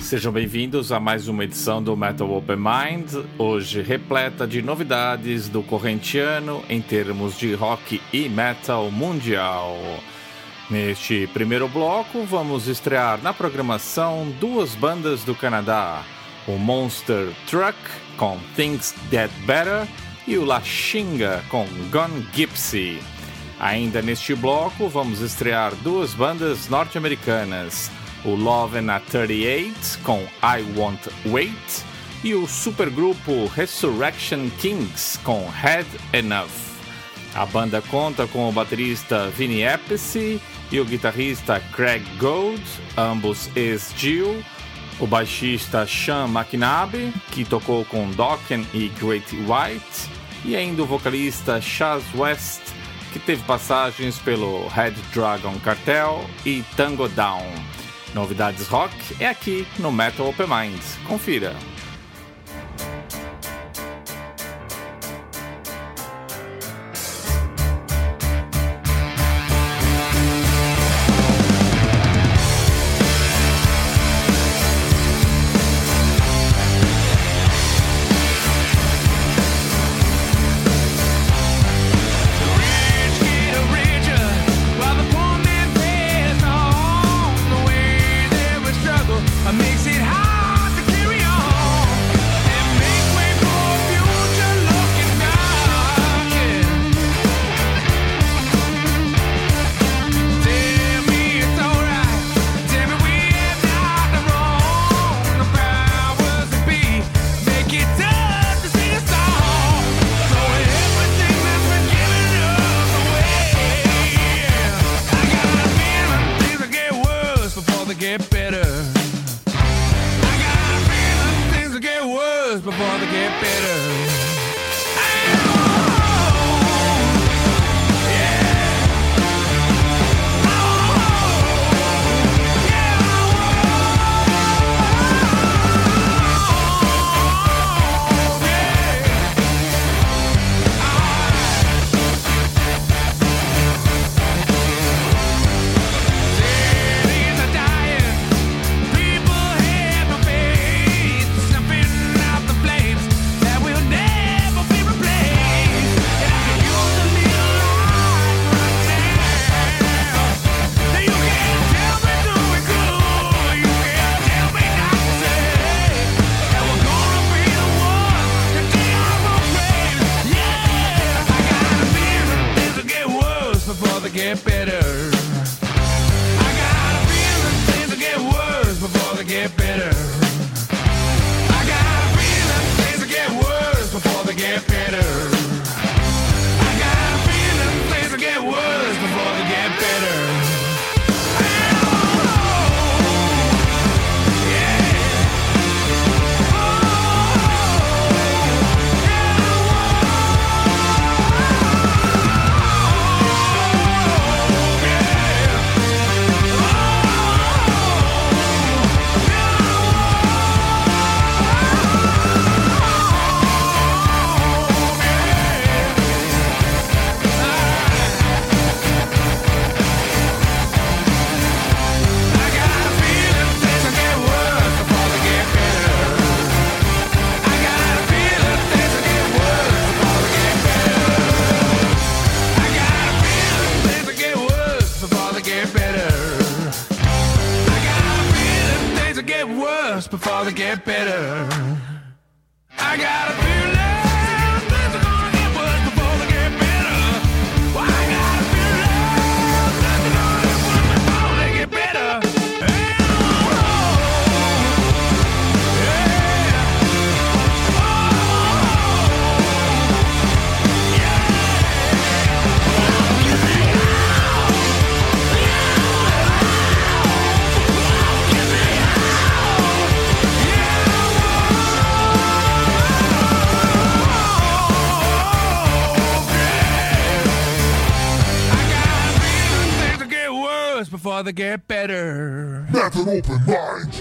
Sejam bem-vindos a mais uma edição do Metal Open Mind, hoje repleta de novidades do correntiano em termos de rock e metal mundial. Neste primeiro bloco, vamos estrear na programação duas bandas do Canadá: o Monster Truck com Things Get Better e o La Xinga com Gone Gypsy. Ainda neste bloco, vamos estrear duas bandas norte-americanas. O Love and a 38 com I Won't Wait e o supergrupo Resurrection Kings com Head Enough. A banda conta com o baterista Vinny Appice e o guitarrista Craig Gold, ambos ex-Jill, o baixista Sean McNabb, que tocou com Dokken e Great White, e ainda o vocalista Chaz West, que teve passagens pelo Red Dragon Cartel e Tango Down. Novidades rock é aqui no Metal Open Mind. Confira. Bother get better. Have an open mind.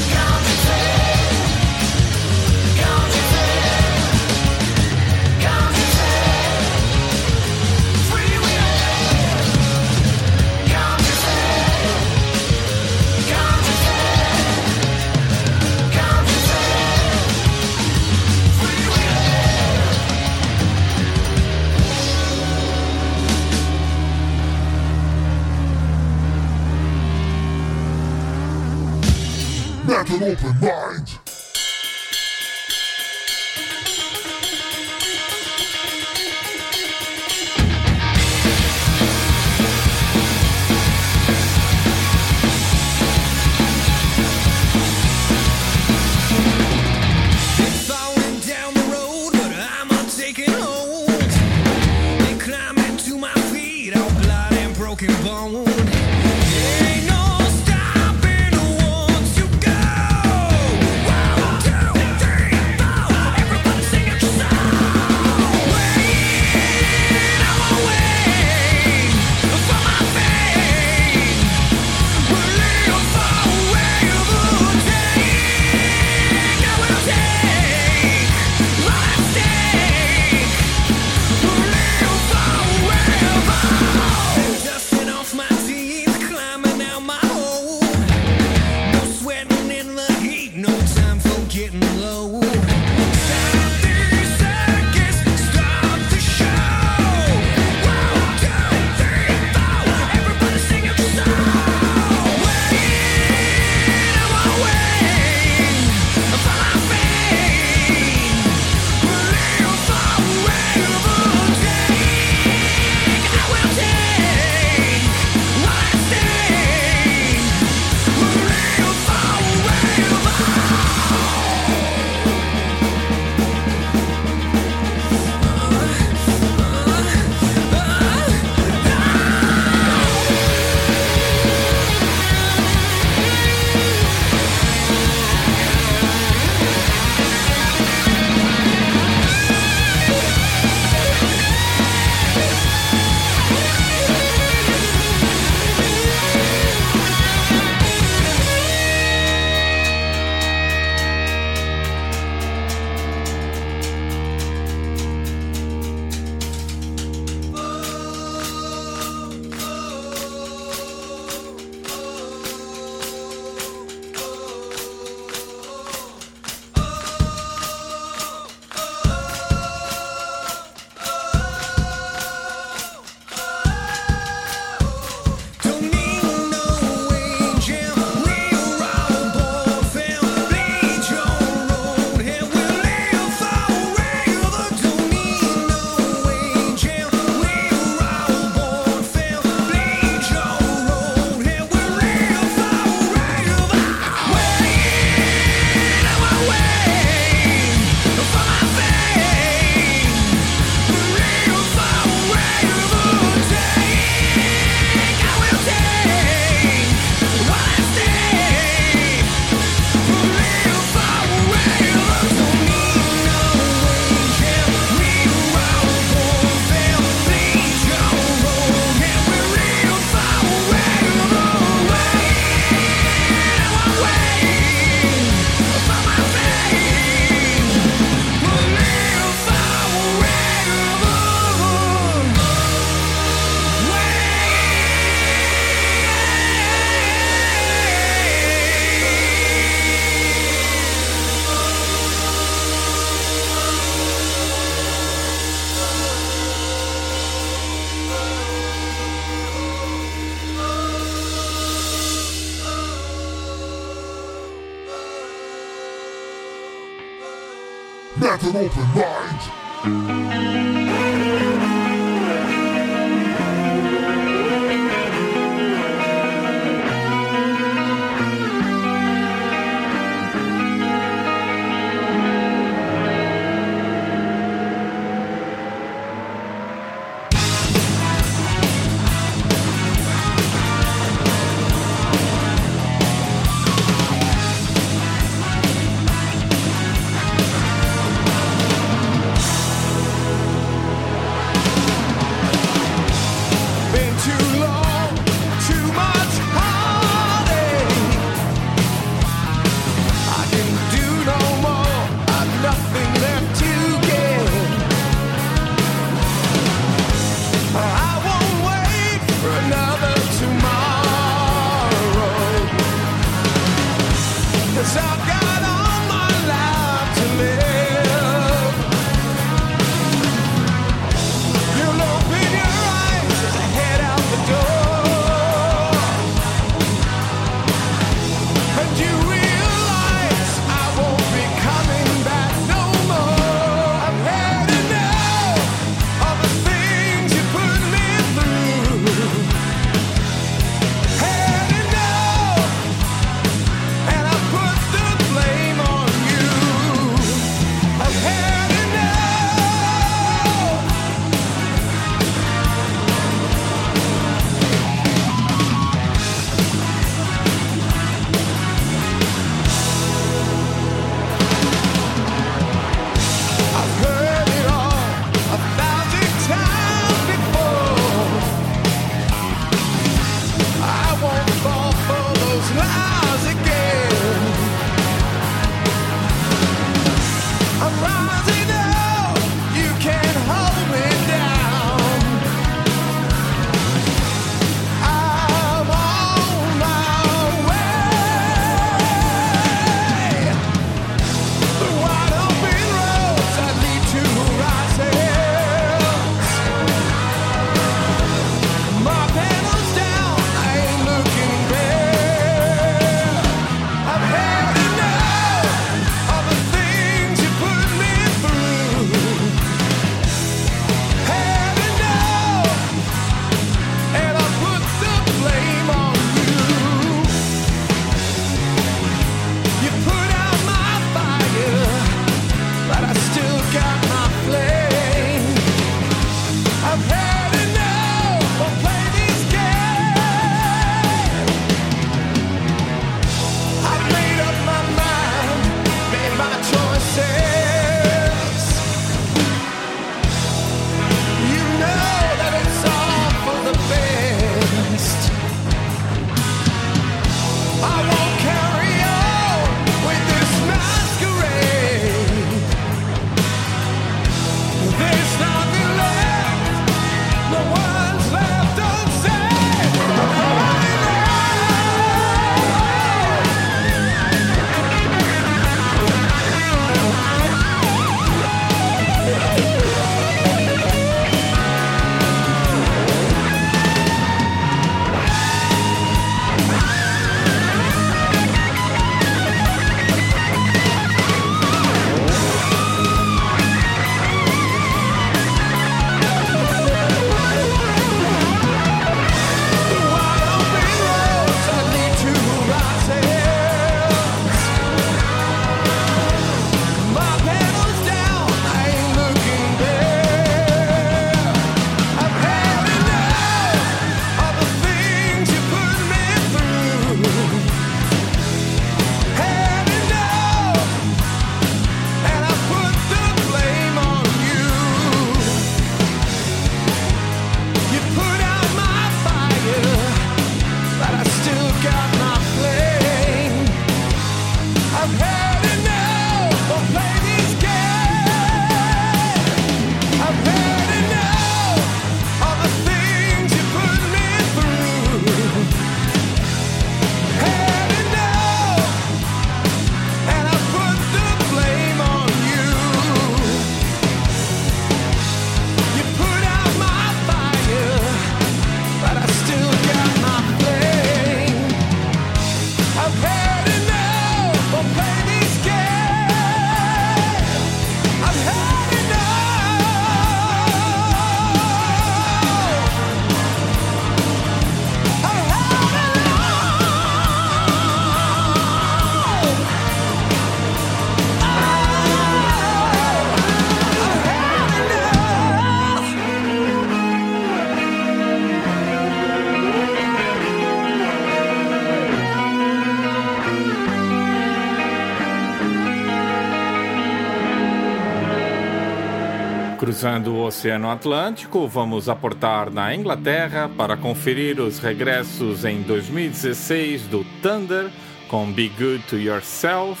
Cruzando o Oceano Atlântico, vamos aportar na Inglaterra para conferir os regressos em 2016 do Thunder com Be Good to Yourself,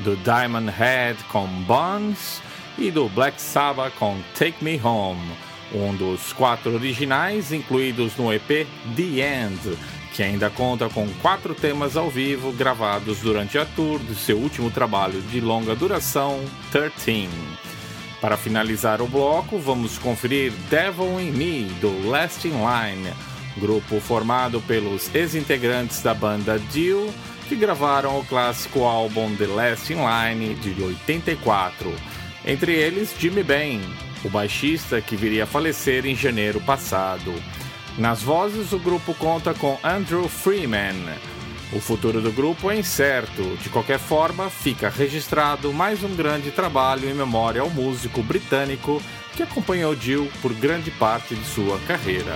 do Diamond Head com Bonds e do Black Sabbath com Take Me Home, um dos quatro originais incluídos no EP The End, que ainda conta com quatro temas ao vivo gravados durante a tour do seu último trabalho de longa duração, 13. Para finalizar o bloco, vamos conferir Devil in Me, do Last in Line, grupo formado pelos ex-integrantes da banda Dio, que gravaram o clássico álbum The Last in Line de 84. Entre eles, Jimmy Bain, o baixista que viria a falecer em janeiro passado. Nas vozes, o grupo conta com Andrew Freeman, o futuro do grupo é incerto. De qualquer forma, fica registrado mais um grande trabalho em memória ao músico britânico que acompanhou Jill por grande parte de sua carreira.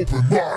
Open mind.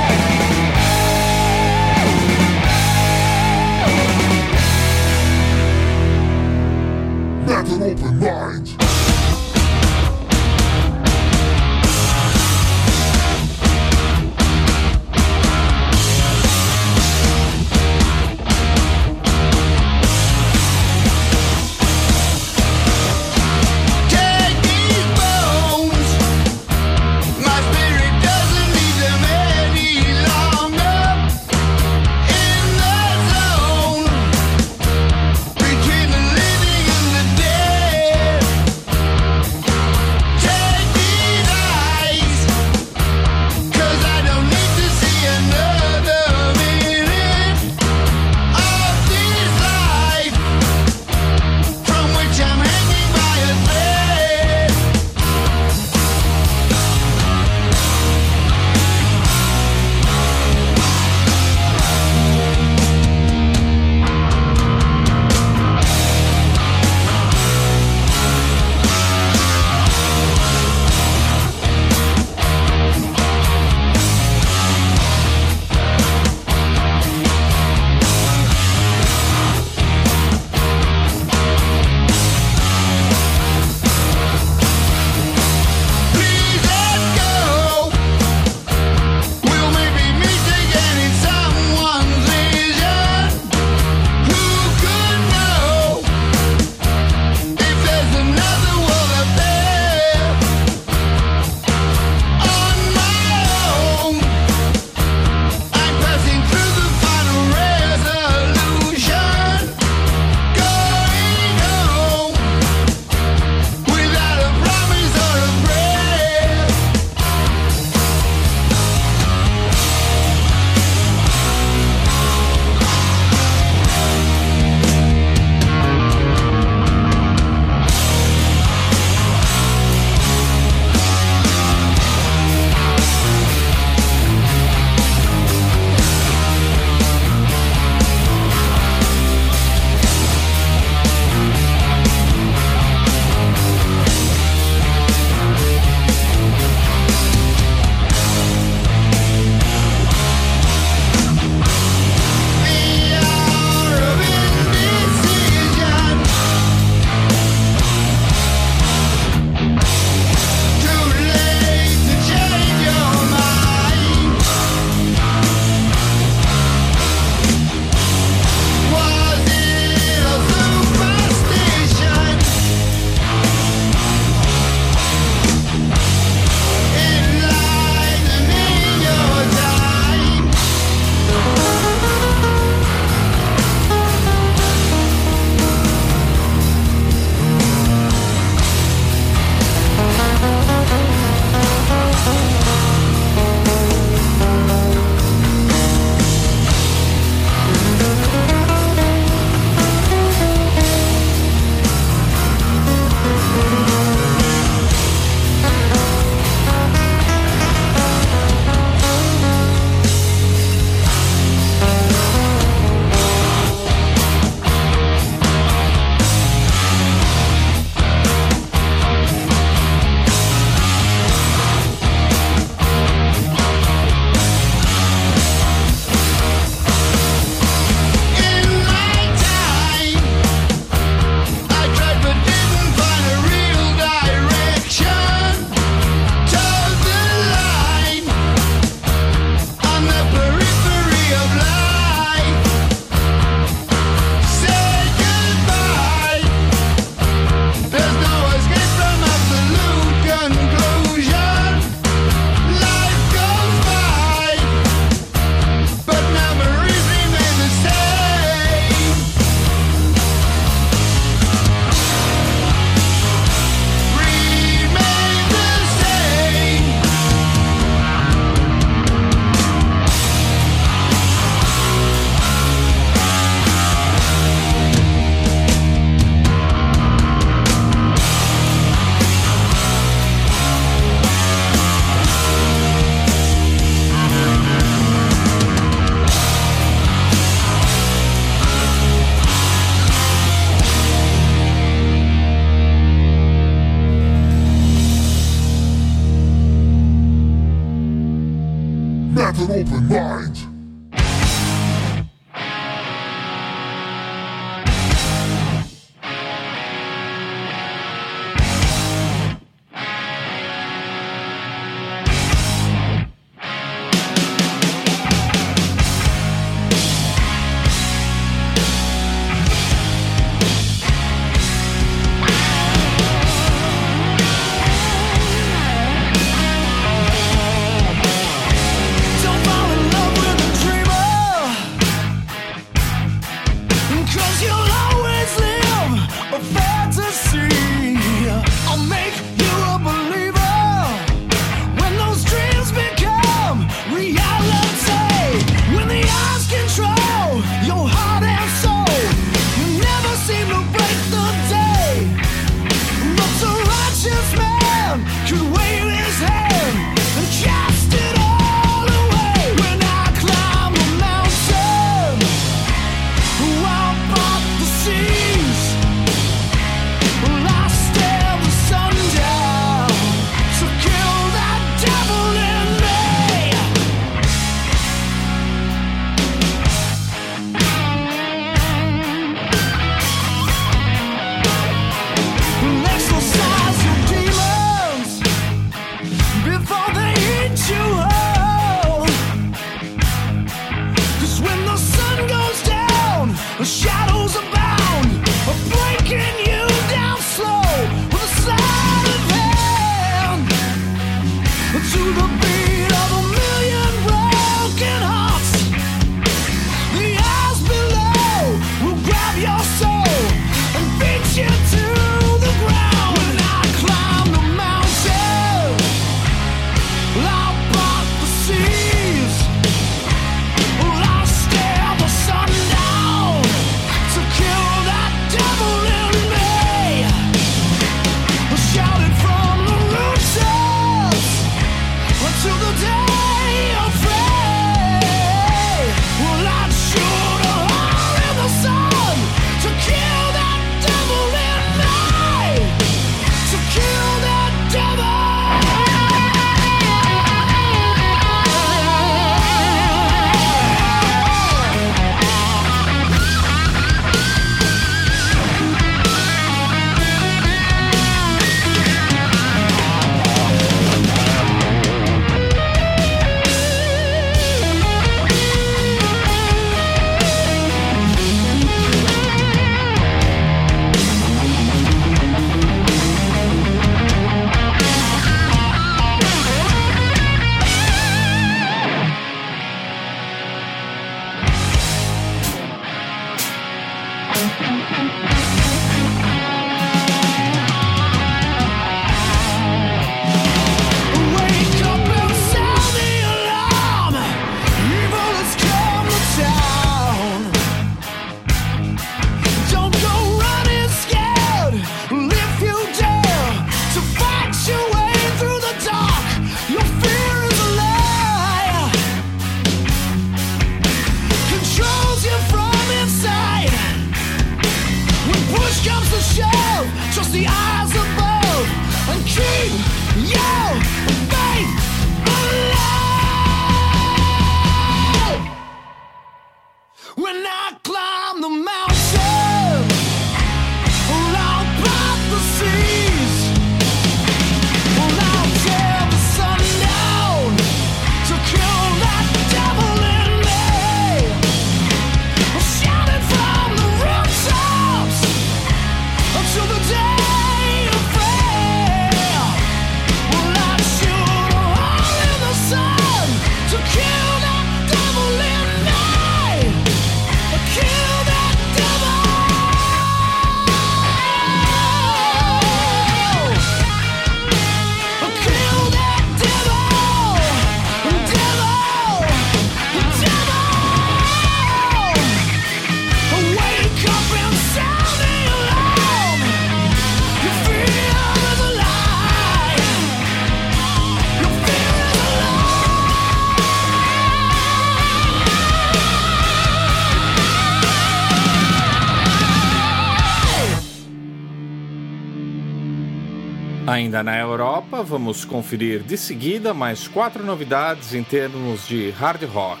Ainda na Europa, vamos conferir de seguida mais quatro novidades em termos de hard rock.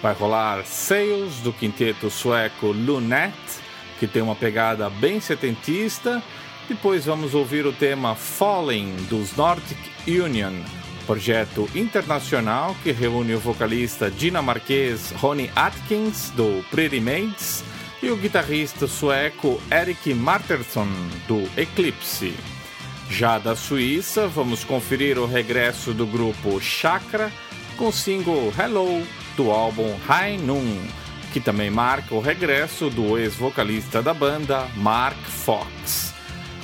Vai rolar Sales do quinteto sueco Lunet, que tem uma pegada bem setentista. Depois vamos ouvir o tema Falling dos Nordic Union, projeto internacional que reúne o vocalista dinamarquês Ronnie Atkins do Pretty Maids e o guitarrista sueco Eric Marterson do Eclipse. Já da Suíça, vamos conferir o regresso do grupo Chakra com o single Hello do álbum High Noon, que também marca o regresso do ex-vocalista da banda, Mark Fox.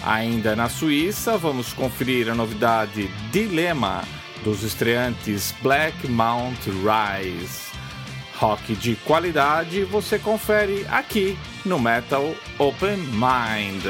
Ainda na Suíça, vamos conferir a novidade Dilema dos estreantes Black Mount Rise. Rock de qualidade você confere aqui no Metal Open Mind.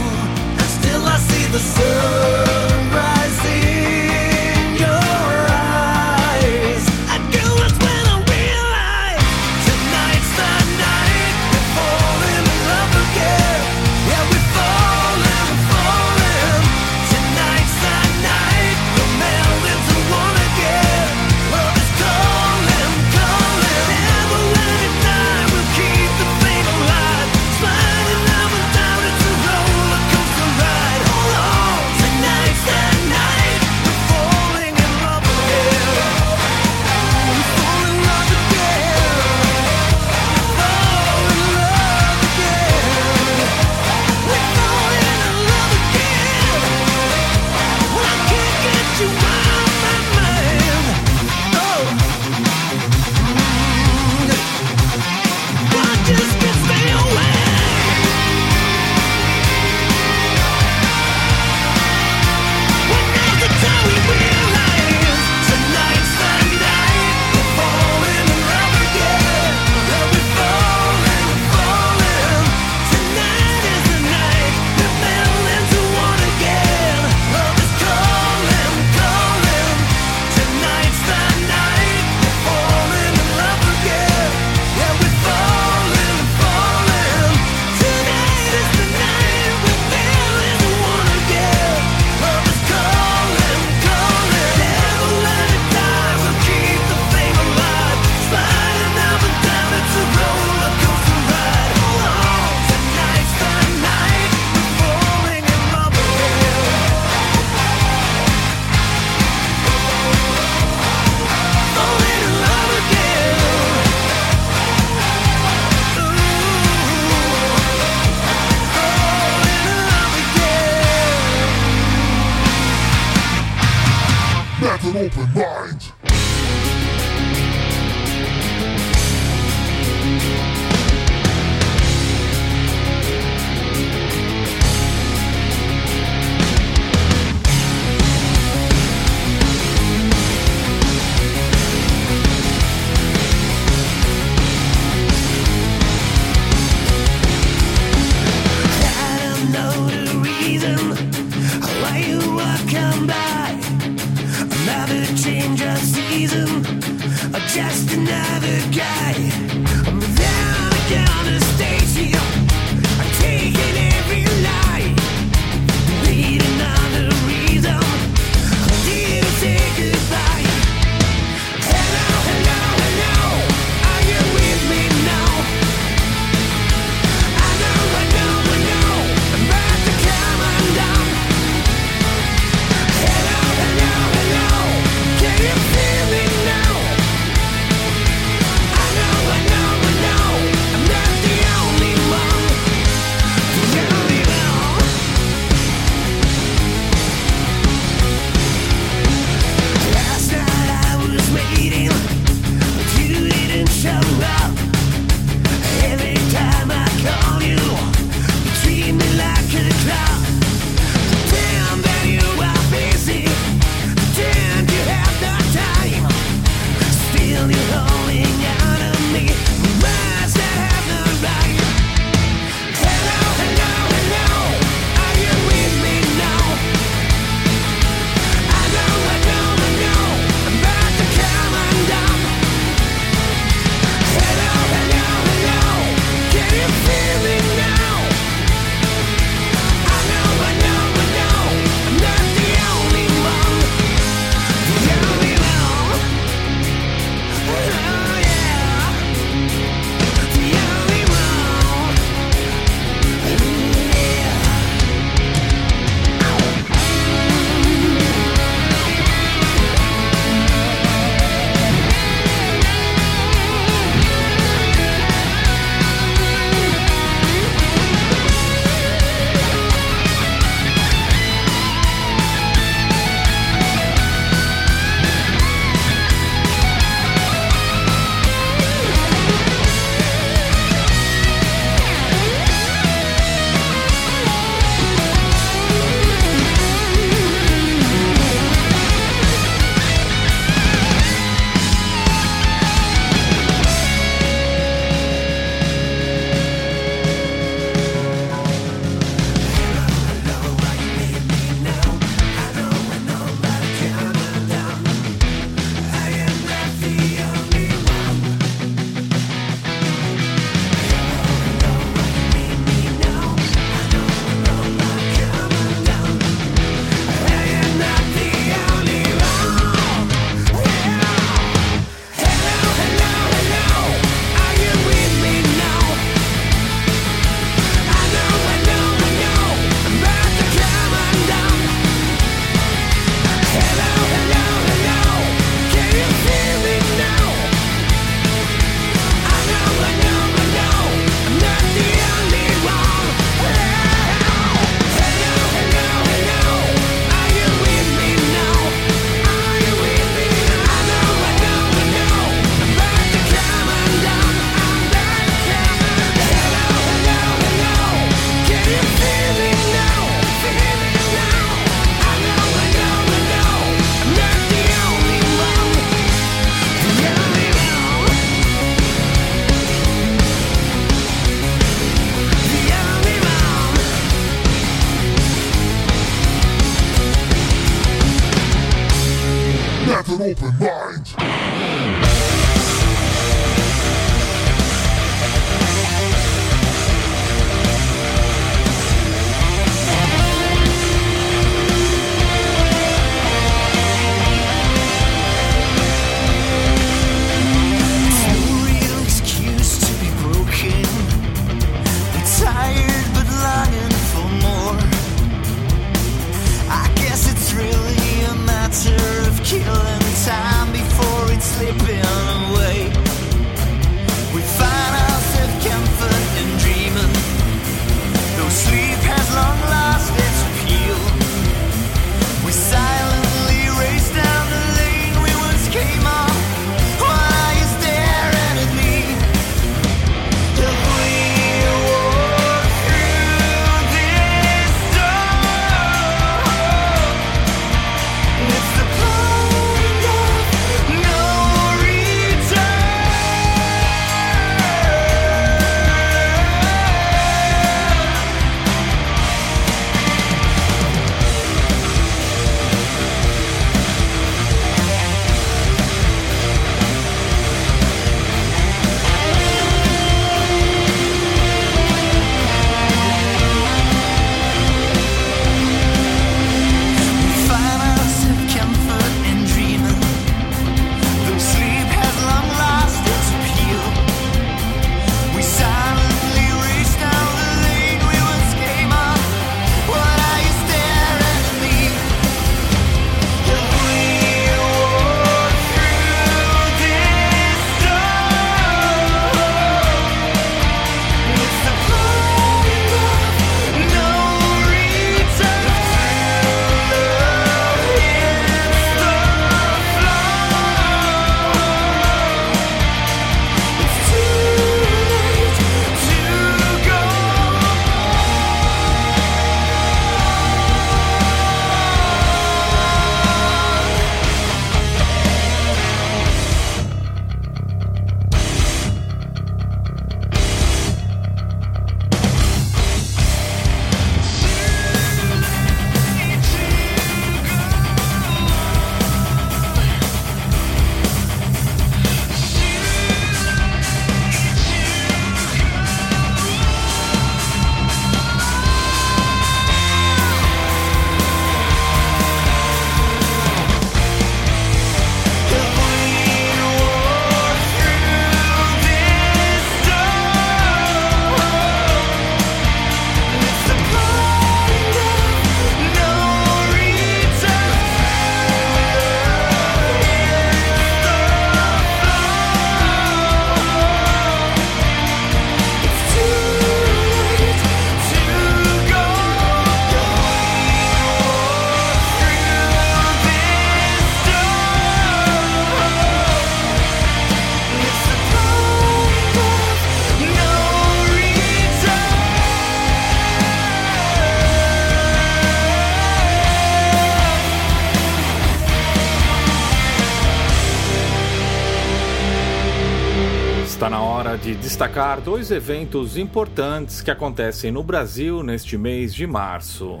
Destacar dois eventos importantes que acontecem no Brasil neste mês de março.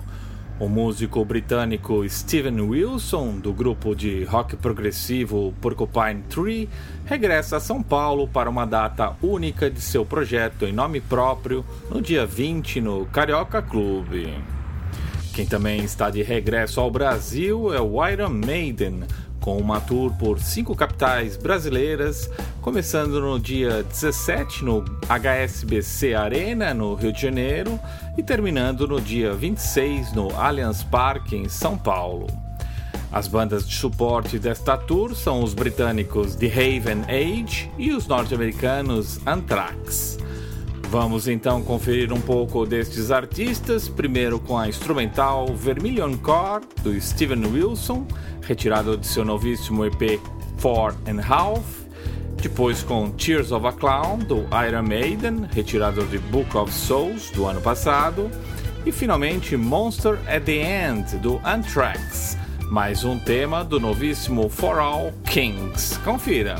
O músico britânico Steven Wilson, do grupo de rock progressivo Porcupine Tree, regressa a São Paulo para uma data única de seu projeto em nome próprio no dia 20 no Carioca Clube. Quem também está de regresso ao Brasil é o Iron Maiden, com uma tour por cinco capitais brasileiras, começando no dia 17 no HSBC Arena, no Rio de Janeiro, e terminando no dia 26 no Allianz Parque, em São Paulo. As bandas de suporte desta tour são os britânicos The Haven Age e os norte-americanos Anthrax. Vamos então conferir um pouco destes artistas, primeiro com a instrumental Vermilion Core, do Steven Wilson, retirado de seu novíssimo EP Four and Half, depois com Tears of a Clown, do Iron Maiden, retirado de Book of Souls, do ano passado, e finalmente Monster at the End, do Anthrax, mais um tema do novíssimo For All Kings. Confira!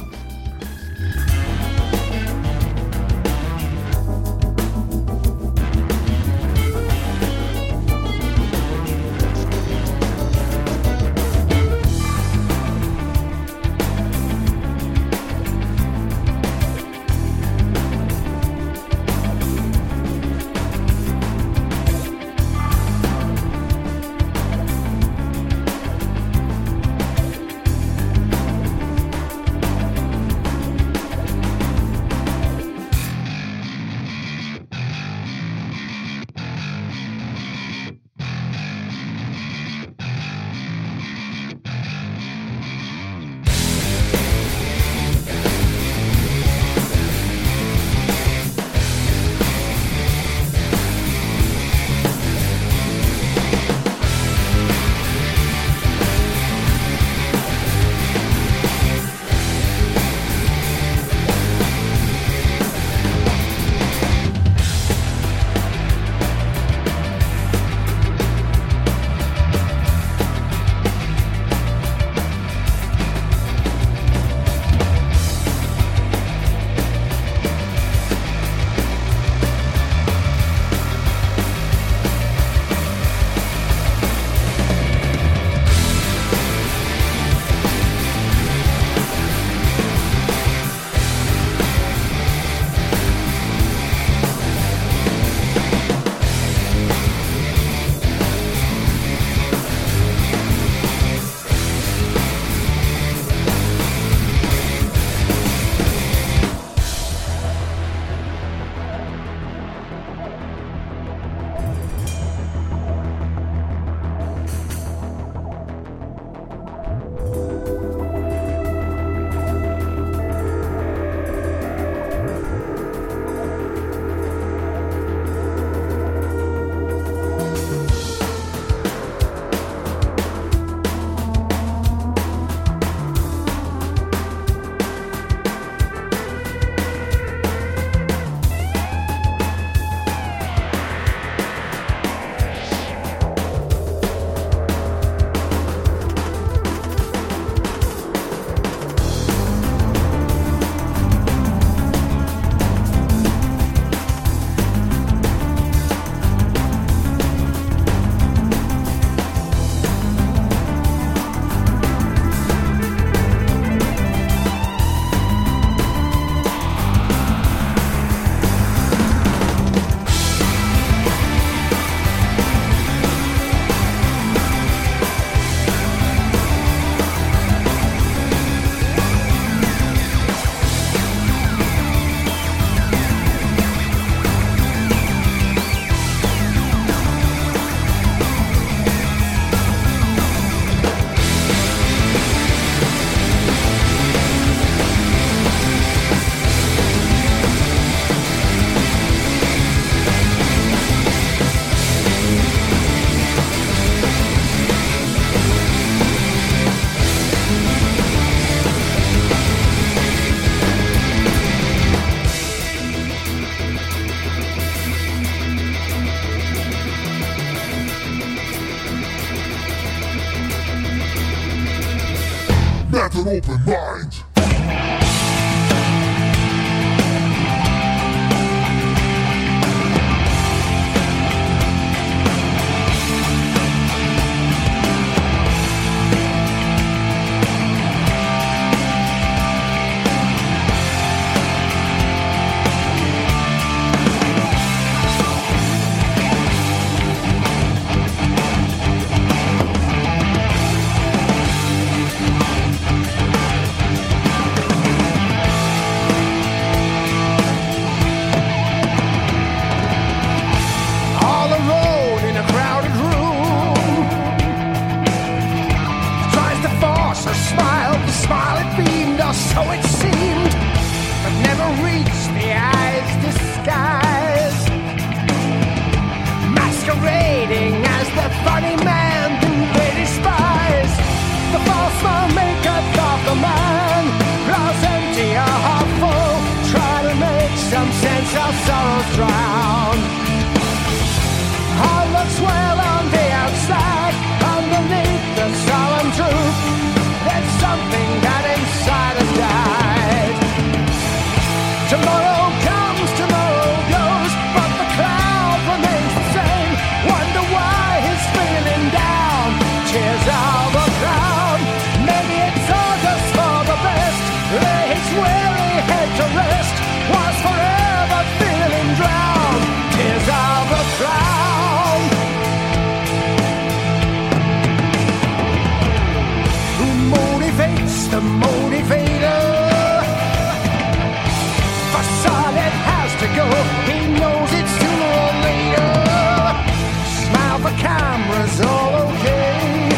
camera's all okay.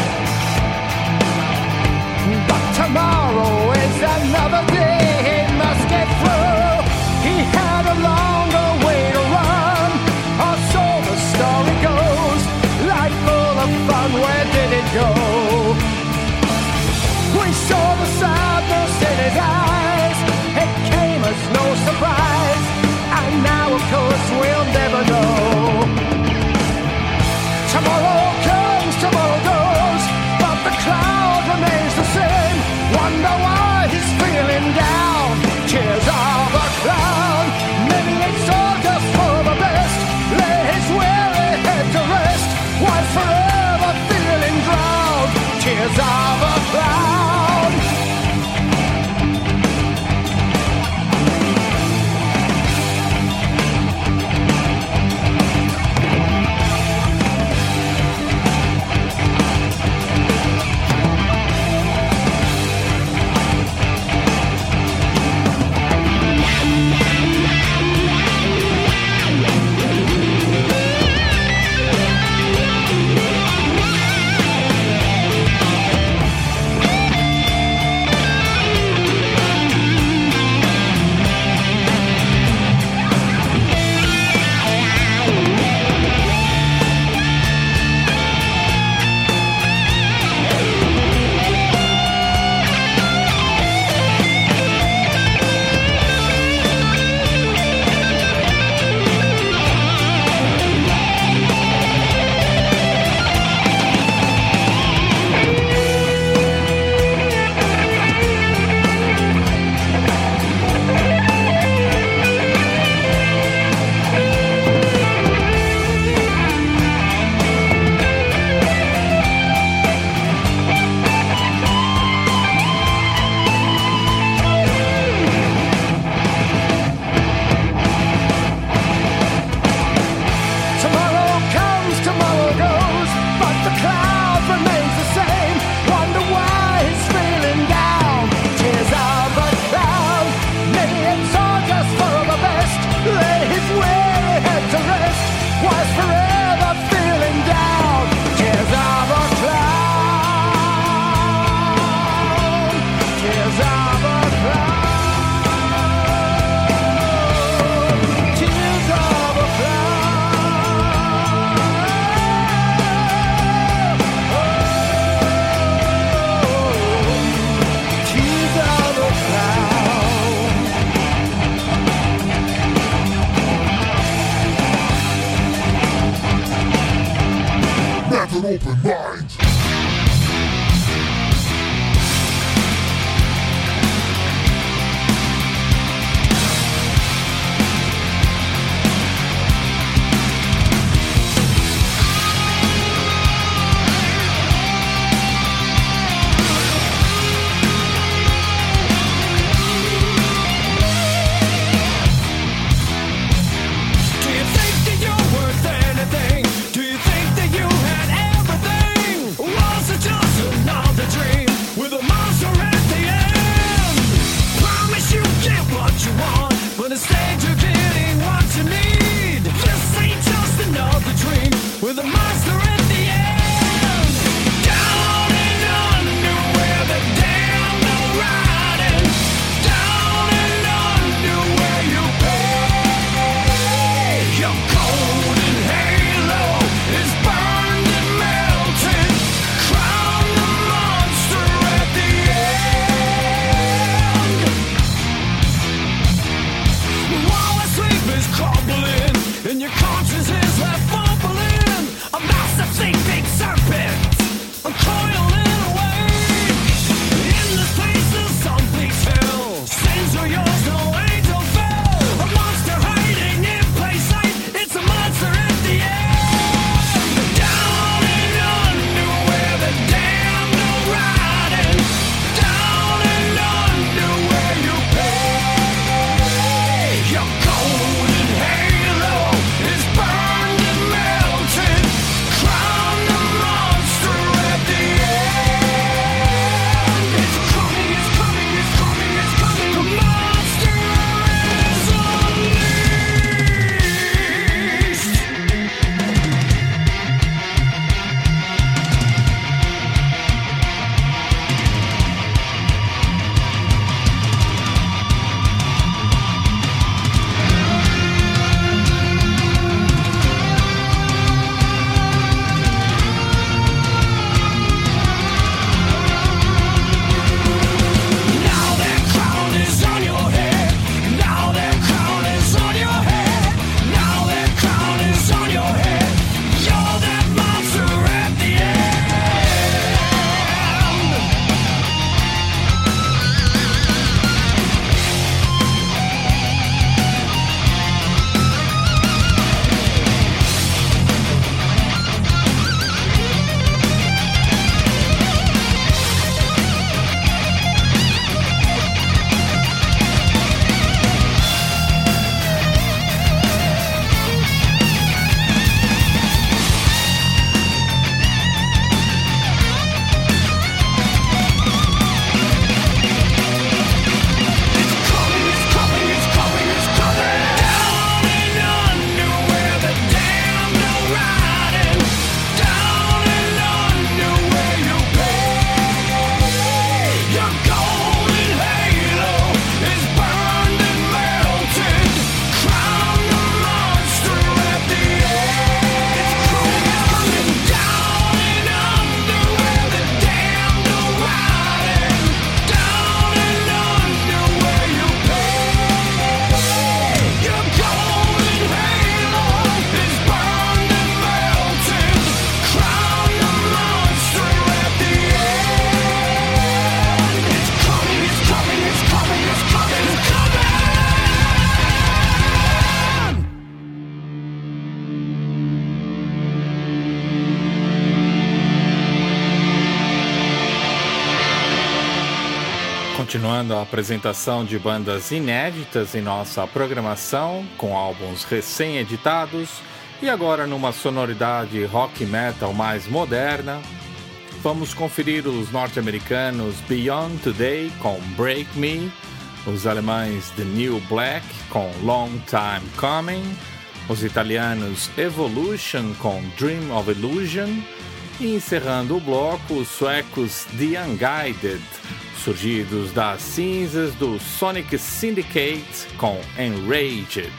But tomorrow is another day he must get through. He had a longer way to run, or so the story goes. Life full of fun, where did it go? We saw the sadness in his eyes. It came as no surprise, and now of course we'll never know. continuando a apresentação de bandas inéditas em nossa programação, com álbuns recém-editados e agora numa sonoridade rock metal mais moderna, vamos conferir os norte-americanos Beyond Today com Break Me, os alemães The New Black com Long Time Coming, os italianos Evolution com Dream of Illusion e encerrando o bloco, os suecos The Unguided surgidos das cinzas do Sonic Syndicate com Enraged.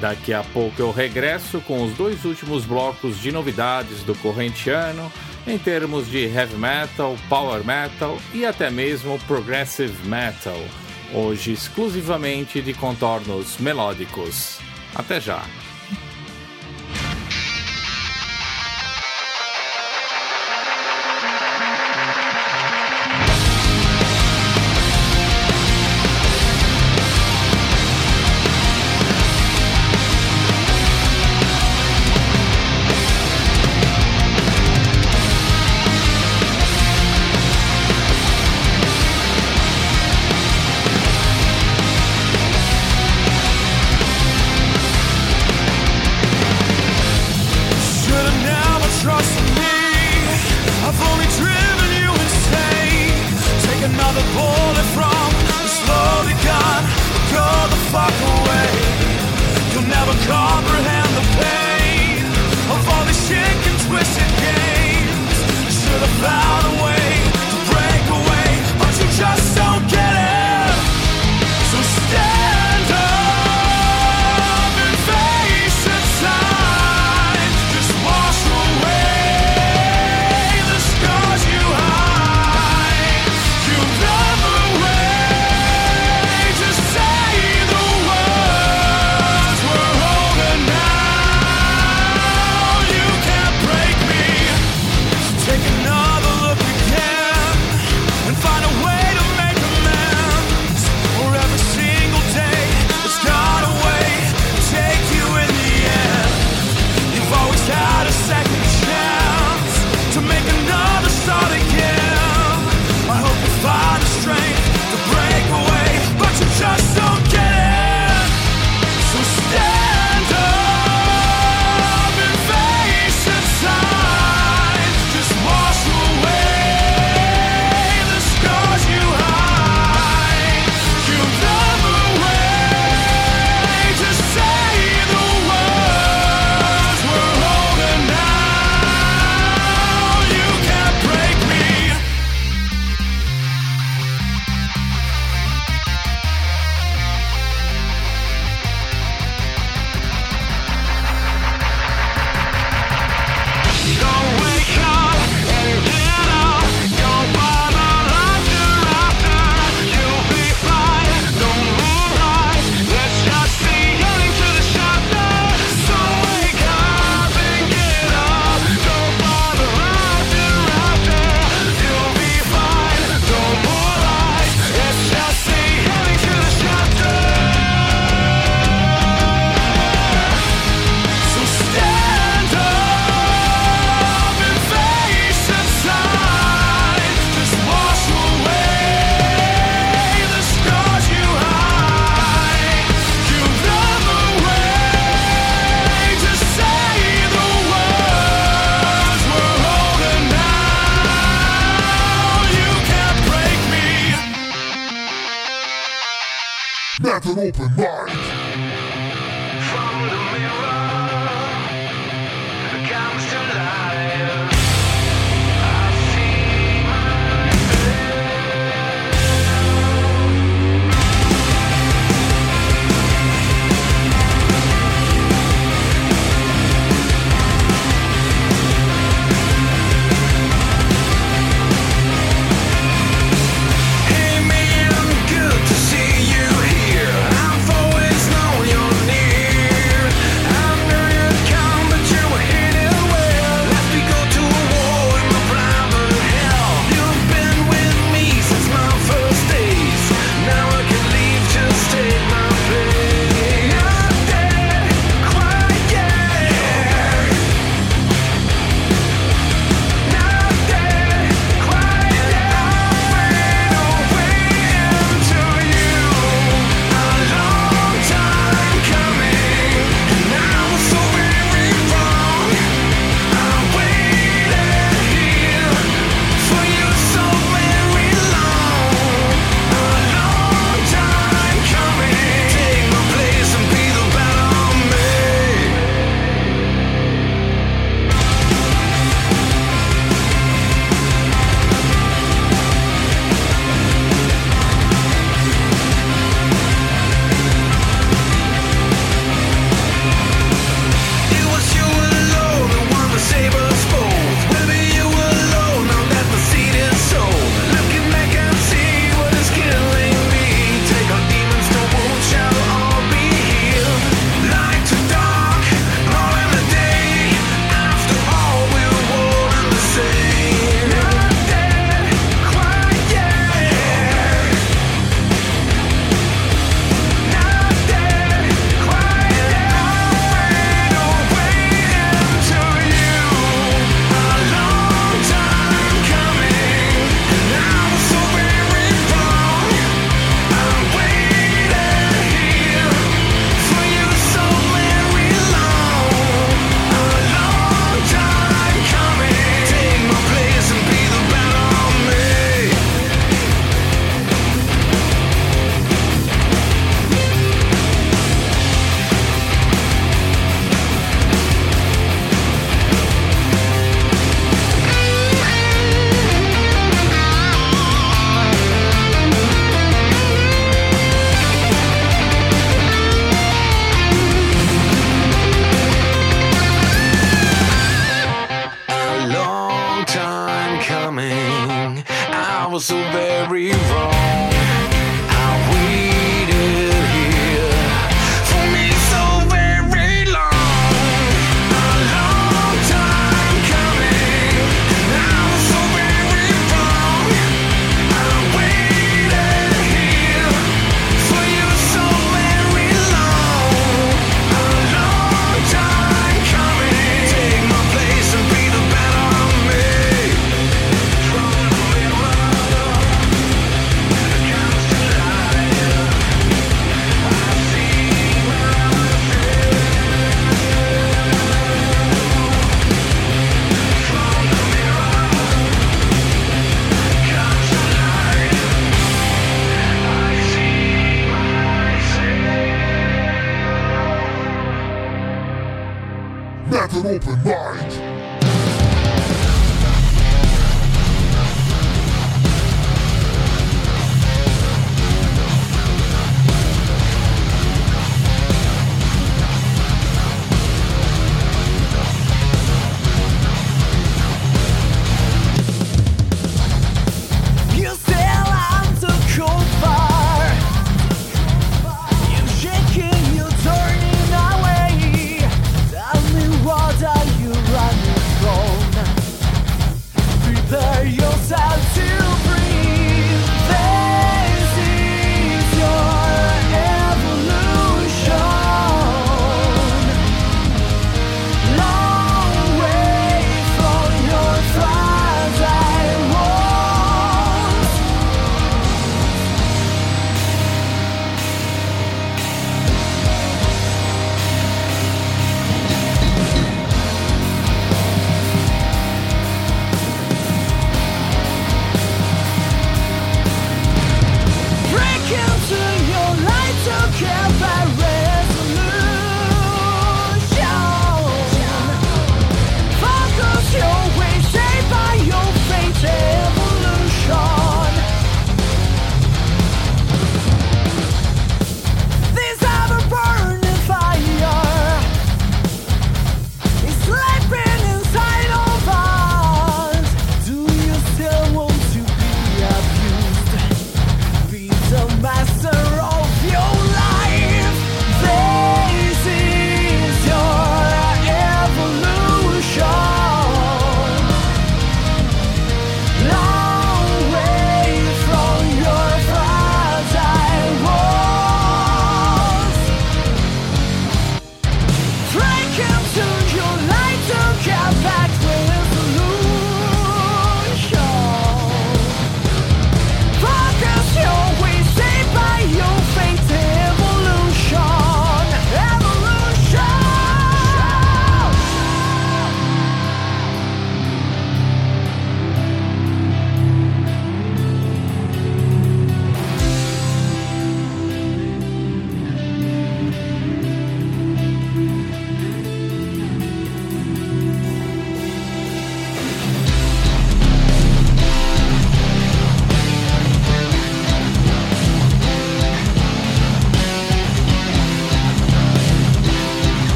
Daqui a pouco eu regresso com os dois últimos blocos de novidades do corrente ano, em termos de heavy metal, power metal e até mesmo progressive metal, hoje exclusivamente de contornos melódicos. Até já!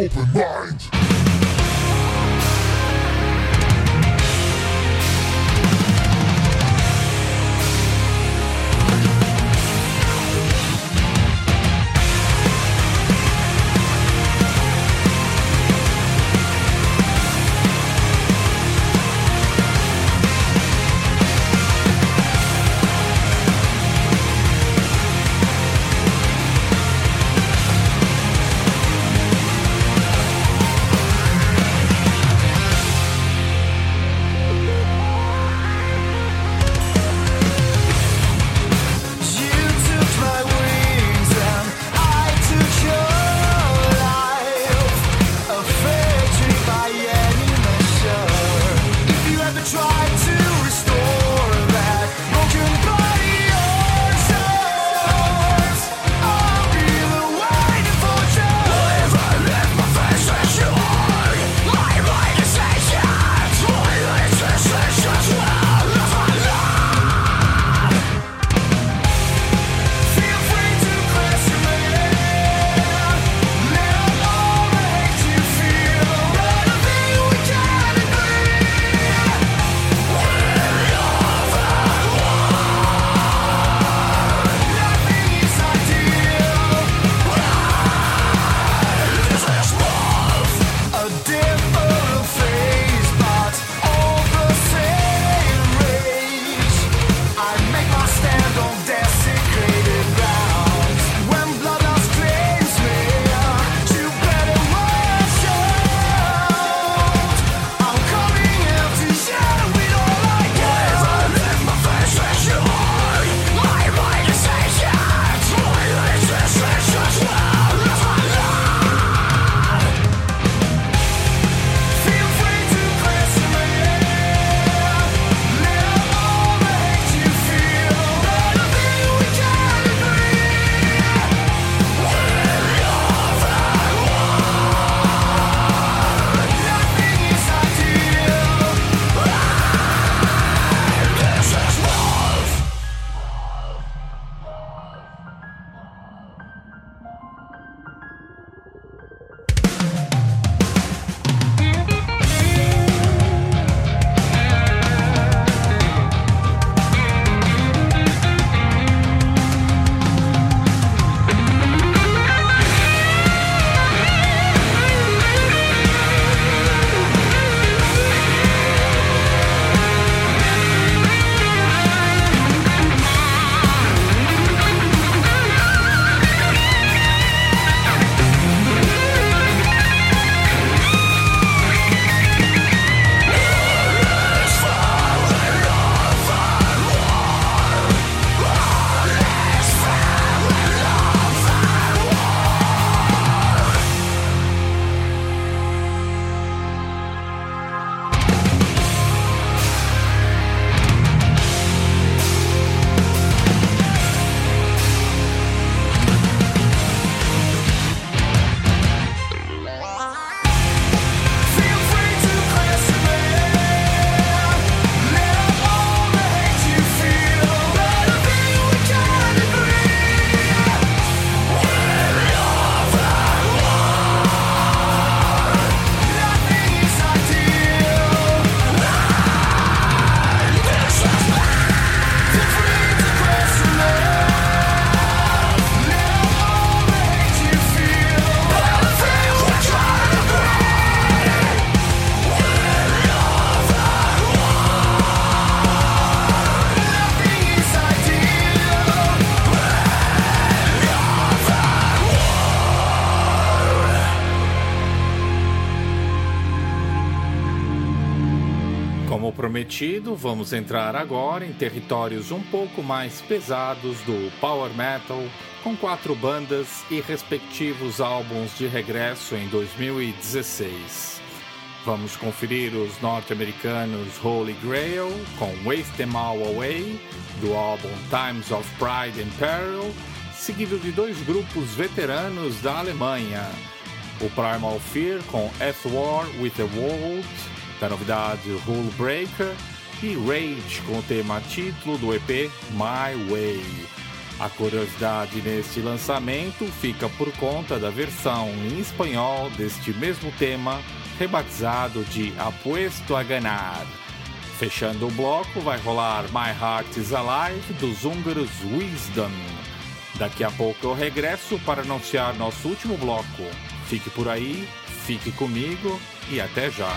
open mind. Vamos entrar agora em territórios um pouco mais pesados do power metal, com quatro bandas e respectivos álbuns de regresso em 2016. Vamos conferir os norte-americanos Holy Grail com Waste Them All Away, do álbum Times of Pride and Peril, seguido de dois grupos veteranos da Alemanha, o Primal Fear com At War with the World, da novidade Rule Breaker, e Rage com o tema título do EP My Way. A curiosidade neste lançamento fica por conta da versão em espanhol deste mesmo tema, rebatizado de Apuesto a Ganar. Fechando o bloco, vai rolar My Heart is Alive dos húngaros Wisdom. Daqui a pouco eu regresso para anunciar nosso último bloco. Fique por aí, fique comigo e até já.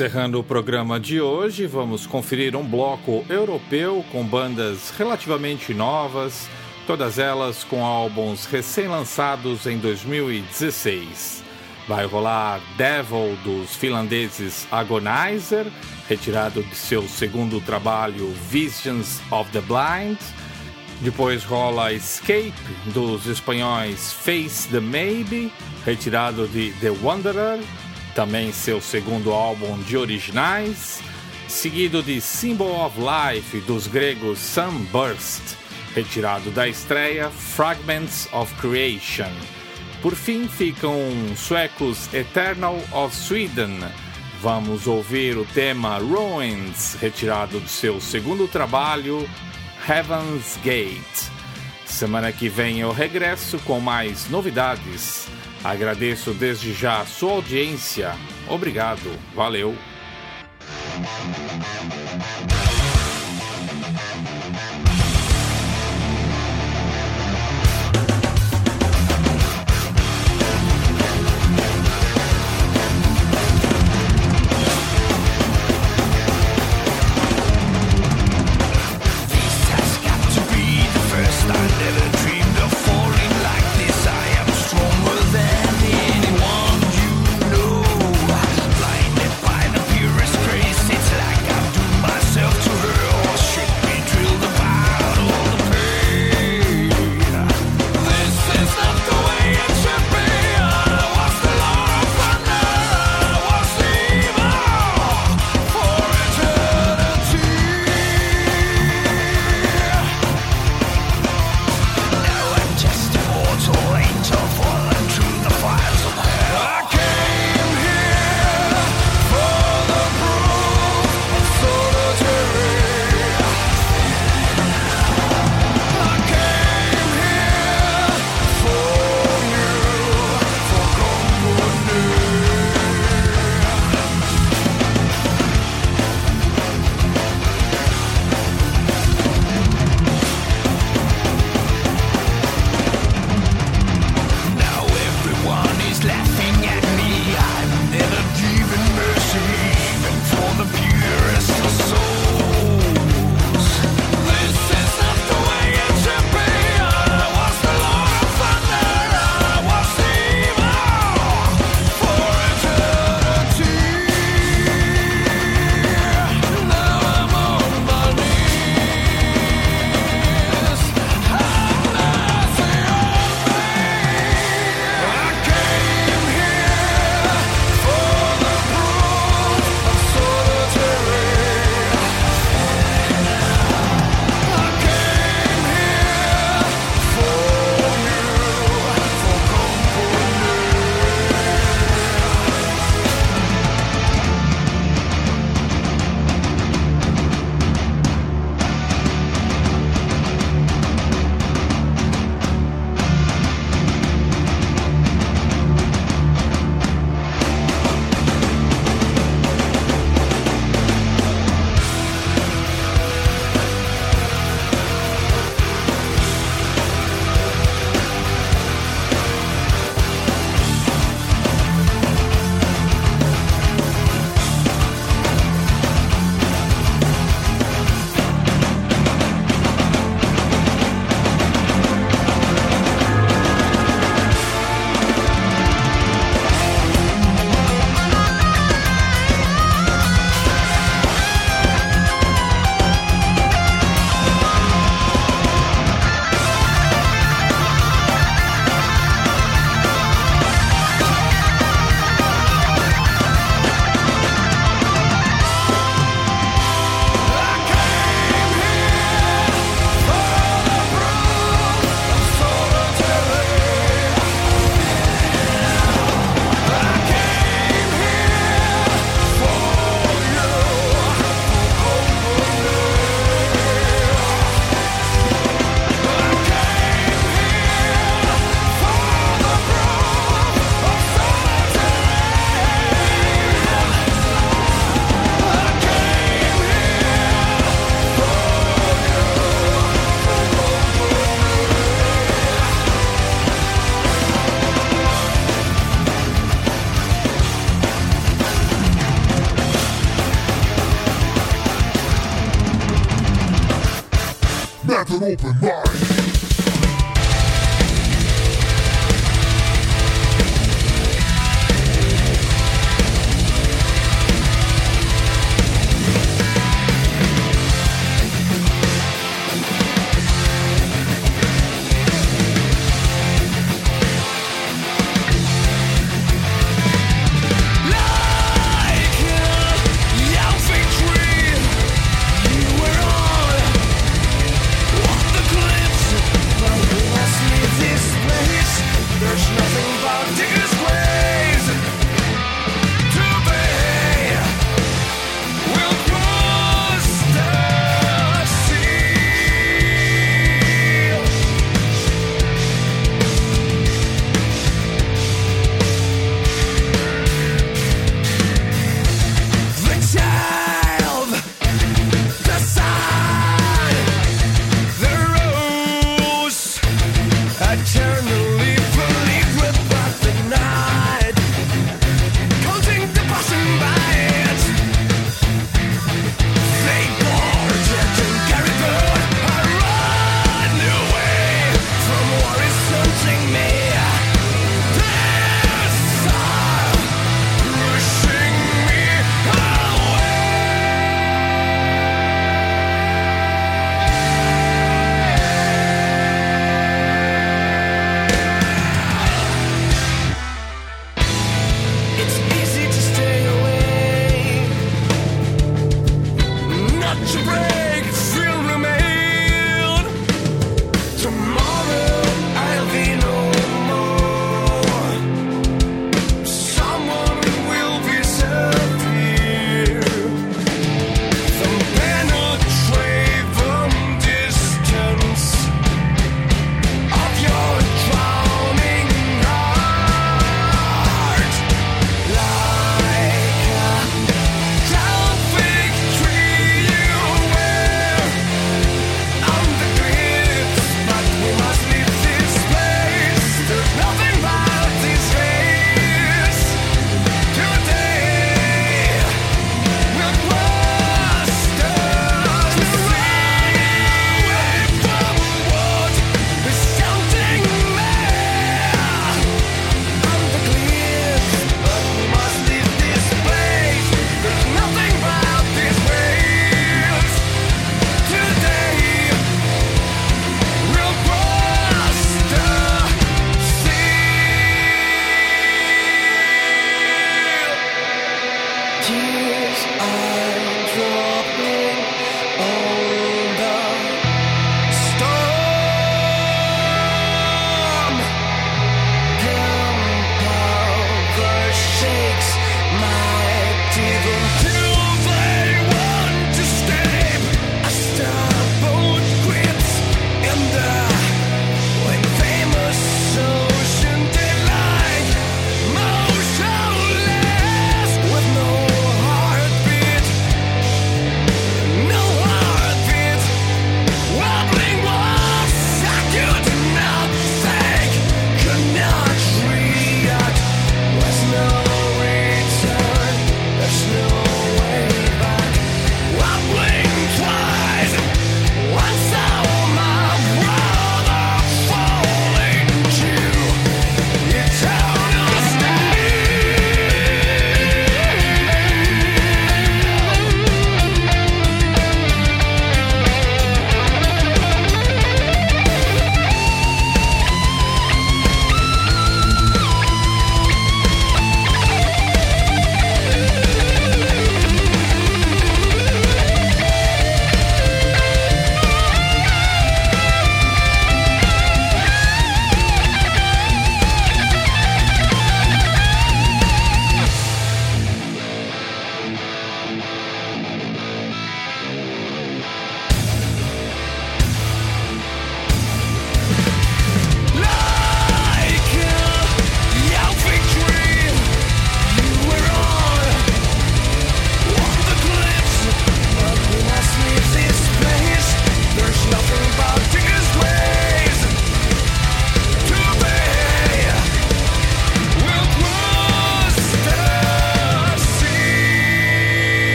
Encerrando o programa de hoje, vamos conferir um bloco europeu com bandas relativamente novas, todas elas com álbuns recém-lançados em 2016. Vai rolar Devil dos finlandeses Agonizer, retirado de seu segundo trabalho Visions of the Blind. Depois rola Escape dos espanhóis Face the Maybe, retirado de The Wanderer, também seu segundo álbum de originais, seguido de Symbol of Life dos gregos Sunburst, retirado da estreia Fragments of Creation. Por fim ficam suecos Eternal of Sweden. Vamos ouvir o tema Ruins, retirado do seu segundo trabalho Heaven's Gate. Semana que vem eu regresso com mais novidades. Agradeço desde já a sua audiência. Obrigado. Valeu.